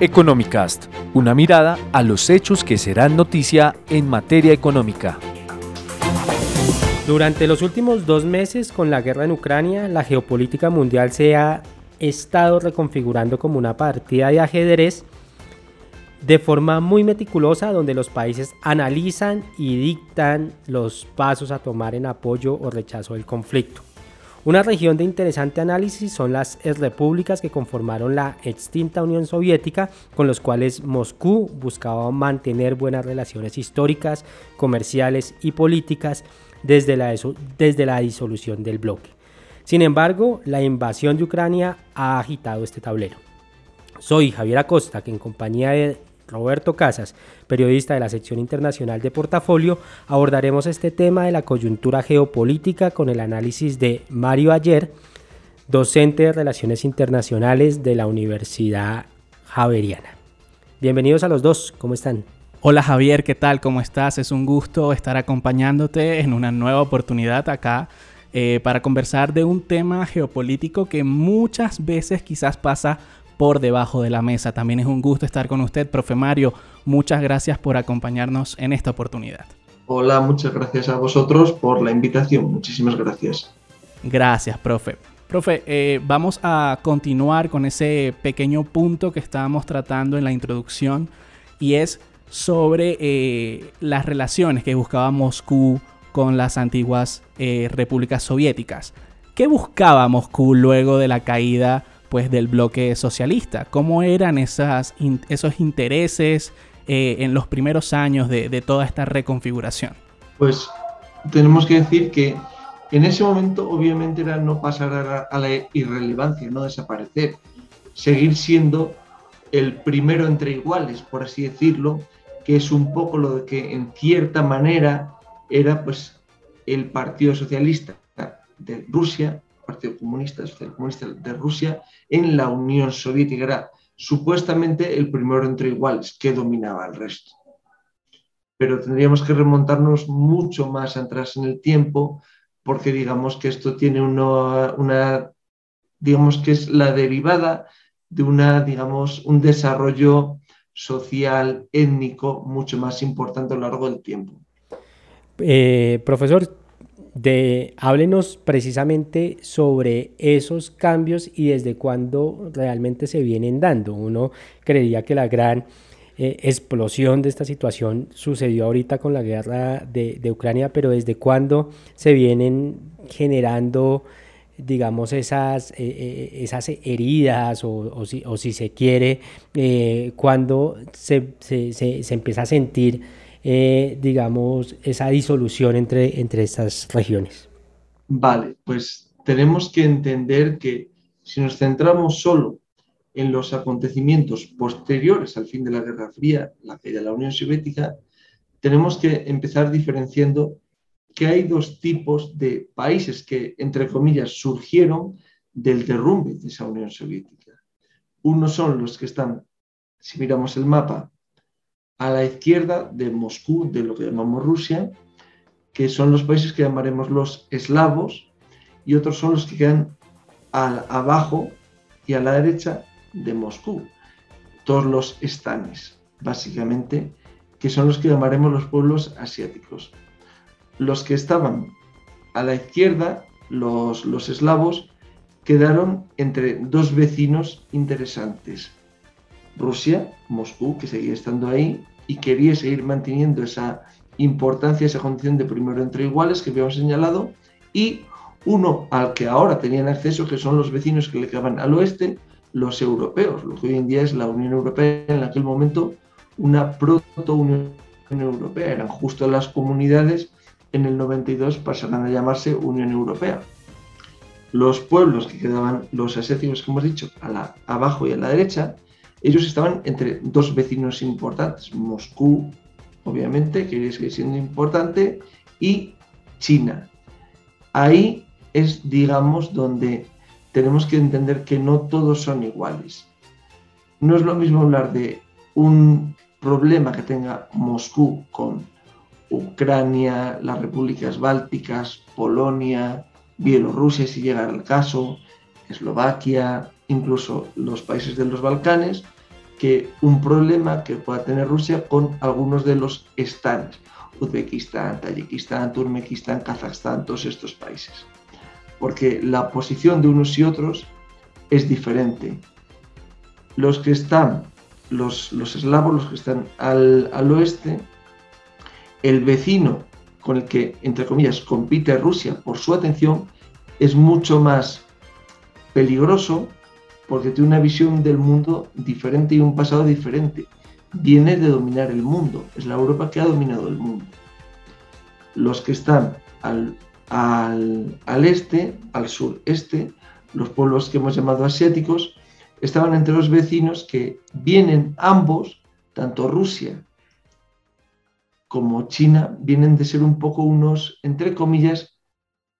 Economicast, una mirada a los hechos que serán noticia en materia económica. Durante los últimos dos meses con la guerra en Ucrania, la geopolítica mundial se ha estado reconfigurando como una partida de ajedrez de forma muy meticulosa donde los países analizan y dictan los pasos a tomar en apoyo o rechazo del conflicto. Una región de interesante análisis son las repúblicas que conformaron la extinta Unión Soviética, con los cuales Moscú buscaba mantener buenas relaciones históricas, comerciales y políticas desde la, desde la disolución del bloque. Sin embargo, la invasión de Ucrania ha agitado este tablero. Soy Javier Acosta, que en compañía de Roberto Casas, periodista de la sección internacional de Portafolio, abordaremos este tema de la coyuntura geopolítica con el análisis de Mario Ayer, docente de Relaciones Internacionales de la Universidad Javeriana. Bienvenidos a los dos, ¿cómo están? Hola Javier, ¿qué tal? ¿Cómo estás? Es un gusto estar acompañándote en una nueva oportunidad acá eh, para conversar de un tema geopolítico que muchas veces quizás pasa por debajo de la mesa. También es un gusto estar con usted, profe Mario. Muchas gracias por acompañarnos en esta oportunidad. Hola, muchas gracias a vosotros por la invitación. Muchísimas gracias. Gracias, profe. Profe, eh, vamos a continuar con ese pequeño punto que estábamos tratando en la introducción y es sobre eh, las relaciones que buscaba Moscú con las antiguas eh, repúblicas soviéticas. ¿Qué buscaba Moscú luego de la caída pues, del bloque socialista. ¿Cómo eran esas, esos intereses eh, en los primeros años de, toda esta reconfiguración? Pues tenemos que decir que en ese momento obviamente era no pasar a la, irrelevancia, no desaparecer, seguir siendo el primero entre iguales, por así decirlo, que es un poco lo que en cierta manera era pues el Partido Socialista de Rusia Partido Comunista, Comunista de Rusia, en la Unión Soviética. Era supuestamente el primero entre iguales que dominaba el resto. Pero tendríamos que remontarnos mucho más atrás en el tiempo porque digamos que esto tiene una, digamos que es la derivada de una, digamos, un desarrollo social, étnico mucho más importante a lo largo del tiempo. Eh, profesor, de háblenos precisamente sobre esos cambios y desde cuándo realmente se vienen dando. Uno creería que la gran eh, explosión de esta situación sucedió ahorita con la guerra de, Ucrania, pero desde cuándo se vienen generando digamos, esas, eh, eh, esas heridas o, si, se quiere, cuando se, se empieza a sentir eh, digamos, esa disolución entre, entre estas regiones? Vale, pues tenemos que entender que si nos centramos solo en los acontecimientos posteriores al fin de la Guerra Fría, la caída de la Unión Soviética, tenemos que empezar diferenciando que hay dos tipos de países que, entre comillas, surgieron del derrumbe de esa Unión Soviética. Uno son los que están, si miramos el mapa, a la izquierda de Moscú, de lo que llamamos Rusia, que son los países que llamaremos los eslavos, y otros son los que quedan abajo y a la derecha de Moscú, todos los estanes, básicamente, que son los que llamaremos los pueblos asiáticos. Los que estaban a la izquierda, los, los eslavos, quedaron entre dos vecinos interesantes, Rusia, Moscú, que seguía estando ahí y quería seguir manteniendo esa importancia, esa condición de primero entre iguales que habíamos señalado, y uno al que ahora tenían acceso, que son los vecinos que le quedaban al oeste, los europeos, lo que hoy en día es la Unión Europea, en aquel momento una proto-Unión Europea, eran justo las comunidades, en el 92 pasarán a llamarse Unión Europea. Los pueblos que quedaban, los ascéticos que hemos dicho, a la, abajo y a la derecha, ellos estaban entre dos vecinos importantes, Moscú, obviamente, que sigue siendo importante, y China. Ahí es, digamos, donde tenemos que entender que no todos son iguales. No es lo mismo hablar de un problema que tenga Moscú con Ucrania, las repúblicas bálticas, Polonia, Bielorrusia, si llega al caso, Eslovaquia, incluso los países de los Balcanes, que un problema que pueda tener Rusia con algunos de los estados, Uzbekistán, Tayikistán, Turmekistán, Kazajstán, todos estos países. Porque la posición de unos y otros es diferente. Los que están, los, los eslavos, los que están al, al oeste, el vecino con el que, entre comillas, compite Rusia por su atención, es mucho más peligroso porque tiene una visión del mundo diferente y un pasado diferente. Viene de dominar el mundo, es la Europa que ha dominado el mundo. Los que están al, al, este, al sureste, los pueblos que hemos llamado asiáticos, estaban entre los vecinos que vienen ambos, tanto Rusia como China, vienen de ser un poco unos, entre comillas,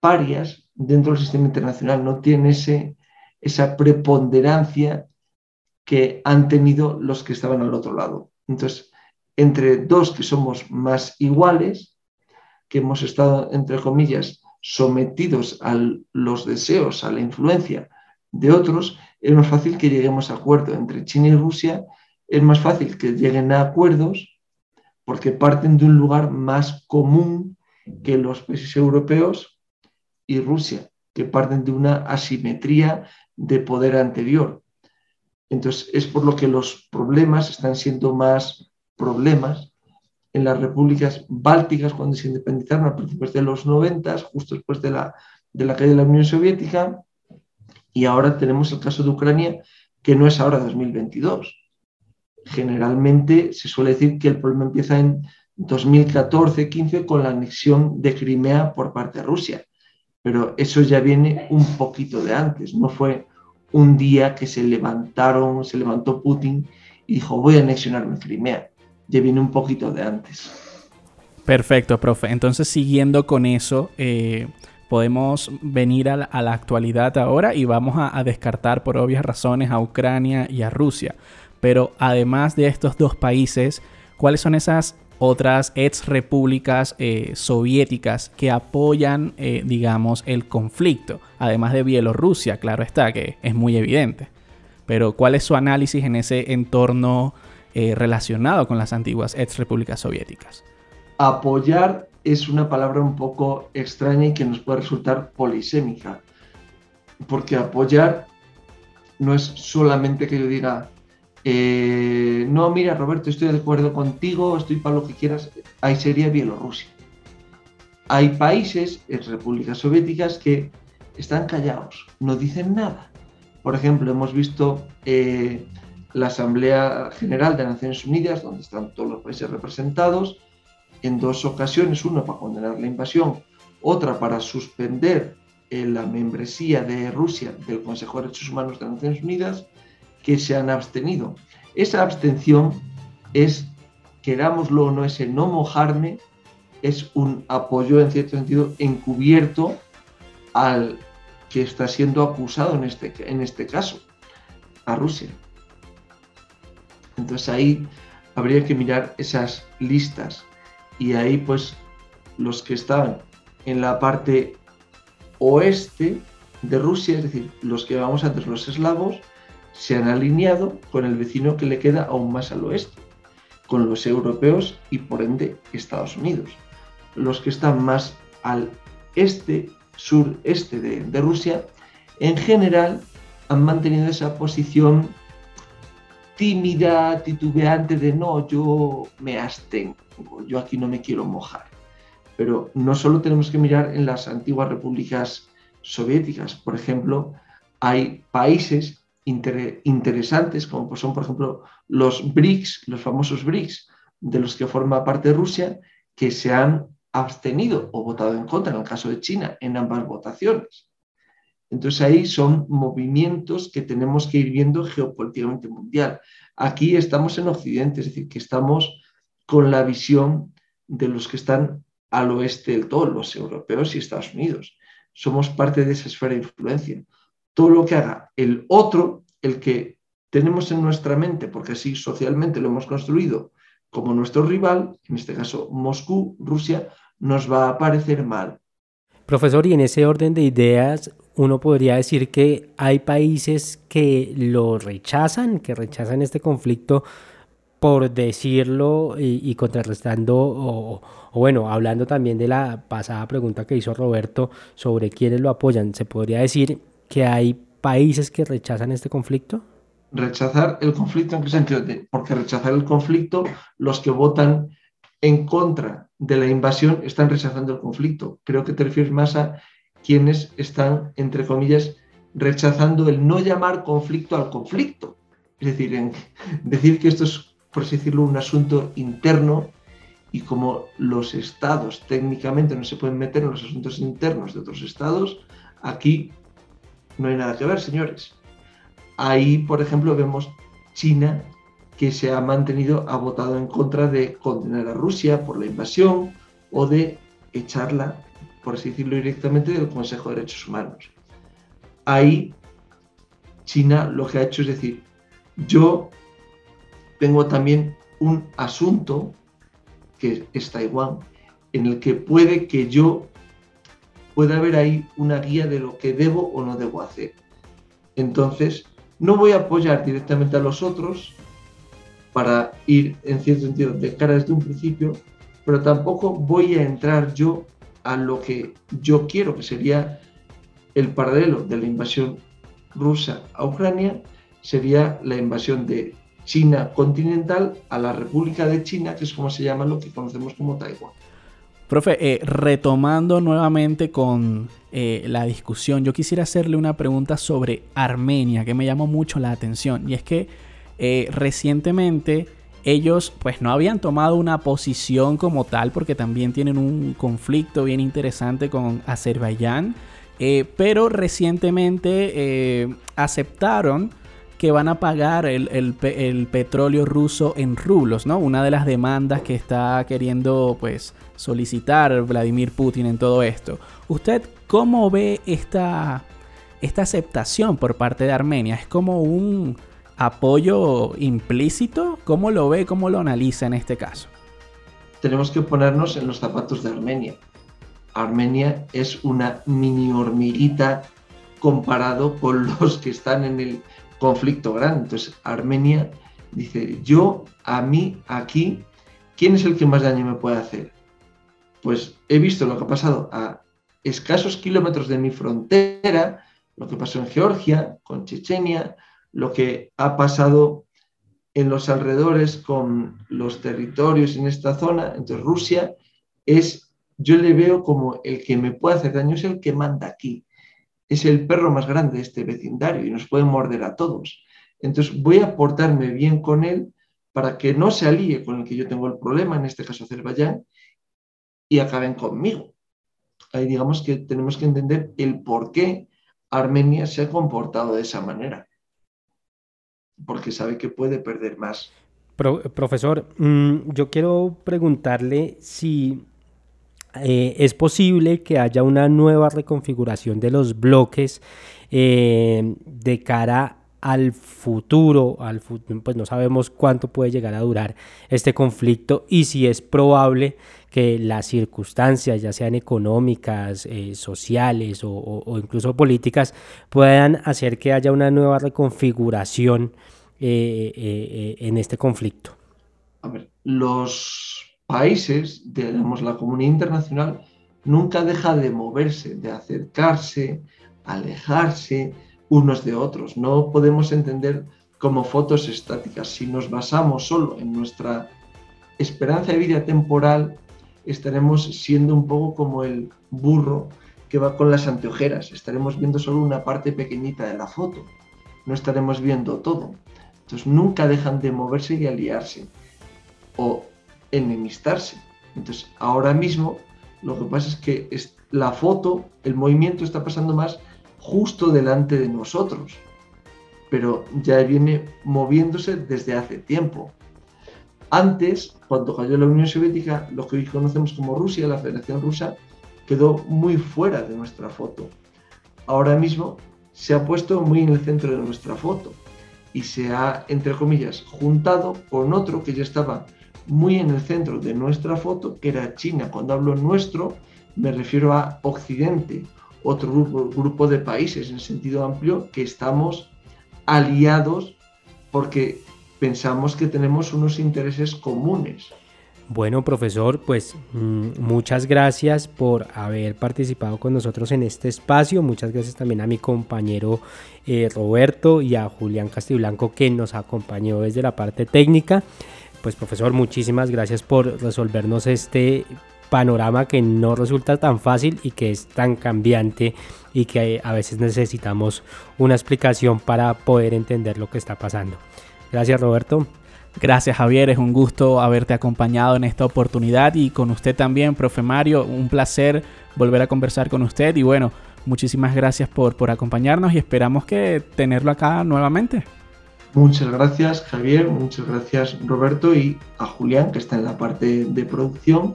parias dentro del sistema internacional, no tienen ese, esa preponderancia que han tenido los que estaban al otro lado. Entonces, entre dos que somos más iguales, que hemos estado, entre comillas, sometidos a los deseos, a la influencia de otros, es más fácil que lleguemos a acuerdo entre China y Rusia, es más fácil que lleguen a acuerdos porque parten de un lugar más común que los países europeos y Rusia, que parten de una asimetría de poder anterior. Entonces, es por lo que los problemas están siendo más problemas en las repúblicas bálticas cuando se independizaron a principios de los 90, justo después de la, de la caída de la Unión Soviética, y ahora tenemos el caso de Ucrania, que no es ahora 2022. Generalmente se suele decir que el problema empieza en 2014-15 con la anexión de Crimea por parte de Rusia pero eso ya viene un poquito de antes, no fue un día que se levantaron, se levantó Putin y dijo voy a anexionarme Crimea, ya viene un poquito de antes. Perfecto, profe. Entonces, siguiendo con eso, eh, podemos venir a la, actualidad ahora y vamos a, a, descartar por obvias razones a Ucrania y a Rusia. Pero además de estos dos países, ¿cuáles son esas otras ex repúblicas eh, soviéticas que apoyan, eh, digamos, el conflicto, además de Bielorrusia, claro está, que es muy evidente. Pero ¿cuál es su análisis en ese entorno eh, relacionado con las antiguas ex repúblicas soviéticas? Apoyar es una palabra un poco extraña y que nos puede resultar polisémica, porque apoyar no es solamente que yo diga eh, no, mira, Roberto, estoy de acuerdo contigo, estoy para lo que quieras. Ahí sería Bielorrusia. Hay países, repúblicas soviéticas, que están callados, no dicen nada. Por ejemplo, hemos visto eh, la Asamblea General de Naciones Unidas, donde están todos los países representados, en dos ocasiones, una para condenar la invasión, otra para suspender eh, la membresía de Rusia del Consejo de Derechos Humanos de Naciones Unidas, que se han abstenido. Esa abstención es, querámoslo o no, ese no mojarme, es un apoyo en cierto sentido encubierto al que está siendo acusado en este, en este caso, a Rusia. Entonces ahí habría que mirar esas listas y ahí pues los que estaban en la parte oeste de Rusia, es decir, los que vamos antes los eslavos, se han alineado con el vecino que le queda aún más al oeste, con los europeos y por ende Estados Unidos. Los que están más al este, sureste de, de Rusia, en general han mantenido esa posición tímida, titubeante de no, yo me abstengo, yo aquí no me quiero mojar. Pero no solo tenemos que mirar en las antiguas repúblicas soviéticas, por ejemplo, hay países interesantes como son, por ejemplo, los BRICS, los famosos BRICS, de los que forma parte Rusia, que se han abstenido o votado en contra, en el caso de China, en ambas votaciones. Entonces ahí son movimientos que tenemos que ir viendo geopolíticamente mundial. Aquí estamos en Occidente, es decir, que estamos con la visión de los que están al oeste del todo, los europeos y Estados Unidos. Somos parte de esa esfera de influencia. Todo lo que haga el otro, el que tenemos en nuestra mente, porque así socialmente lo hemos construido como nuestro rival, en este caso Moscú, Rusia, nos va a parecer mal. Profesor, y en ese orden de ideas, uno podría decir que hay países que lo rechazan, que rechazan este conflicto por decirlo y, contrarrestando, o, bueno, hablando también de la pasada pregunta que hizo Roberto sobre quiénes lo apoyan, ¿se podría decir que hay países que rechazan este conflicto? Rechazar el conflicto en qué sentido? Porque rechazar el conflicto, los que votan en contra de la invasión están rechazando el conflicto. Creo que te refieres más a quienes están, entre comillas, rechazando el no llamar conflicto al conflicto. Es decir, decir que esto es, por así decirlo, un asunto interno y como los estados técnicamente no se pueden meter en los asuntos internos de otros estados, aquí no hay nada que ver, señores. Ahí, por ejemplo, vemos China que se ha mantenido, ha votado en contra de condenar a Rusia por la invasión o de echarla por así decirlo directamente, del Consejo de Derechos Humanos. Ahí China lo que ha hecho es decir, yo tengo también un asunto, que es Taiwán, en el que puede que yo pueda haber ahí una guía de lo que debo o no debo hacer. Entonces, no voy a apoyar directamente a los otros para ir en cierto sentido de cara desde un principio, pero tampoco voy a entrar yo a lo que yo quiero, que sería el paralelo de la invasión rusa a Ucrania, sería la invasión de China continental a la República de China, que es como se llama lo que conocemos como Taiwán. Profe, eh, retomando nuevamente con eh, la discusión, yo quisiera hacerle una pregunta sobre Armenia, que me llamó mucho la atención, y es que eh, recientemente ellos pues no habían tomado una posición como tal porque también tienen un conflicto bien interesante con Azerbaiyán, pero recientemente aceptaron que van a pagar el, petróleo ruso en rublos, ¿no? Una de las demandas que está queriendo pues solicitar Vladimir Putin en todo esto. ¿Usted cómo ve esta, esta aceptación por parte de Armenia? ¿Es como un apoyo implícito? ¿Cómo lo ve, cómo lo analiza en este caso? Tenemos que ponernos en los zapatos de Armenia. Armenia es una mini hormiguita comparado con los que están en el conflicto grande. Entonces, Armenia dice, yo, a mí, aquí, ¿quién es el que más daño me puede hacer? Pues he visto lo que ha pasado a escasos kilómetros de mi frontera, lo que pasó en Georgia, con Chechenia, lo que ha pasado en los alrededores con los territorios en esta zona, entonces Rusia es, yo le veo como el que me puede hacer daño, es el que manda aquí, es el perro más grande de este vecindario y nos puede morder a todos. Entonces voy a portarme bien con él para que no se alíe con el que yo tengo el problema, en este caso Azerbaiyán, y acaben conmigo. Ahí digamos que tenemos que entender el por qué Armenia se ha comportado de esa manera porque sabe que puede perder más. profesor, mm, yo quiero preguntarle si eh, es posible que haya una nueva reconfiguración de los bloques eh, de cara al futuro, al pues no sabemos cuánto puede llegar a durar este conflicto y si es probable que las circunstancias, ya sean económicas, eh, sociales o, incluso políticas, puedan hacer que haya una nueva reconfiguración en este conflicto. A ver, los países, digamos, la comunidad internacional nunca deja de moverse, de acercarse, alejarse unos de otros. No podemos entender como fotos estáticas. Si nos basamos solo en nuestra esperanza de vida temporal, estaremos siendo un poco como el burro que va con las anteojeras. Estaremos viendo solo una parte pequeñita de la foto. No estaremos viendo todo. Entonces nunca dejan de moverse y aliarse o enemistarse. Entonces ahora mismo lo que pasa es que la foto, el movimiento está pasando más justo delante de nosotros, pero ya viene moviéndose desde hace tiempo. Antes, cuando cayó la Unión Soviética, lo que hoy conocemos como Rusia, la Federación Rusa, quedó muy fuera de nuestra foto. Ahora mismo se ha puesto muy en el centro de nuestra foto y se ha, entre comillas, juntado con otro que ya estaba muy en el centro de nuestra foto, que era China. Cuando hablo nuestro, me refiero a Occidente, otro grupo, de países en sentido amplio que estamos aliados porque pensamos que tenemos unos intereses comunes. Bueno, profesor, pues mm, muchas gracias por haber participado con nosotros en este espacio. Muchas gracias también a mi compañero eh, Roberto y a Julián Castiblanco que nos acompañó desde la parte técnica. Pues profesor, muchísimas gracias por resolvernos este panorama que no resulta tan fácil y que es tan cambiante y que a veces necesitamos una explicación para poder entender lo que está pasando. Gracias Roberto. Gracias Javier, es un gusto haberte acompañado en esta oportunidad y con usted también, profe Mario, un placer volver a conversar con usted y bueno, muchísimas gracias por, por acompañarnos y esperamos que tenerlo acá nuevamente. Muchas gracias Javier, muchas gracias Roberto y a Julián que está en la parte de producción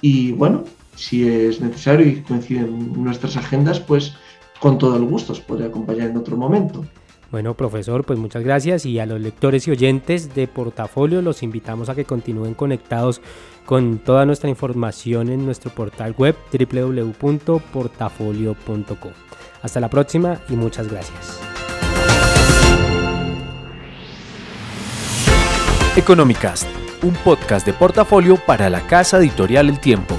y bueno, si es necesario y coinciden nuestras agendas, pues con todo el gusto os podré acompañar en otro momento. Bueno, profesor, pues muchas gracias y a los lectores y oyentes de Portafolio los invitamos a que continúen conectados con toda nuestra información en nuestro portal web www.portafolio.com. Hasta la próxima y muchas gracias. Economicast, un podcast de portafolio para la casa editorial El Tiempo.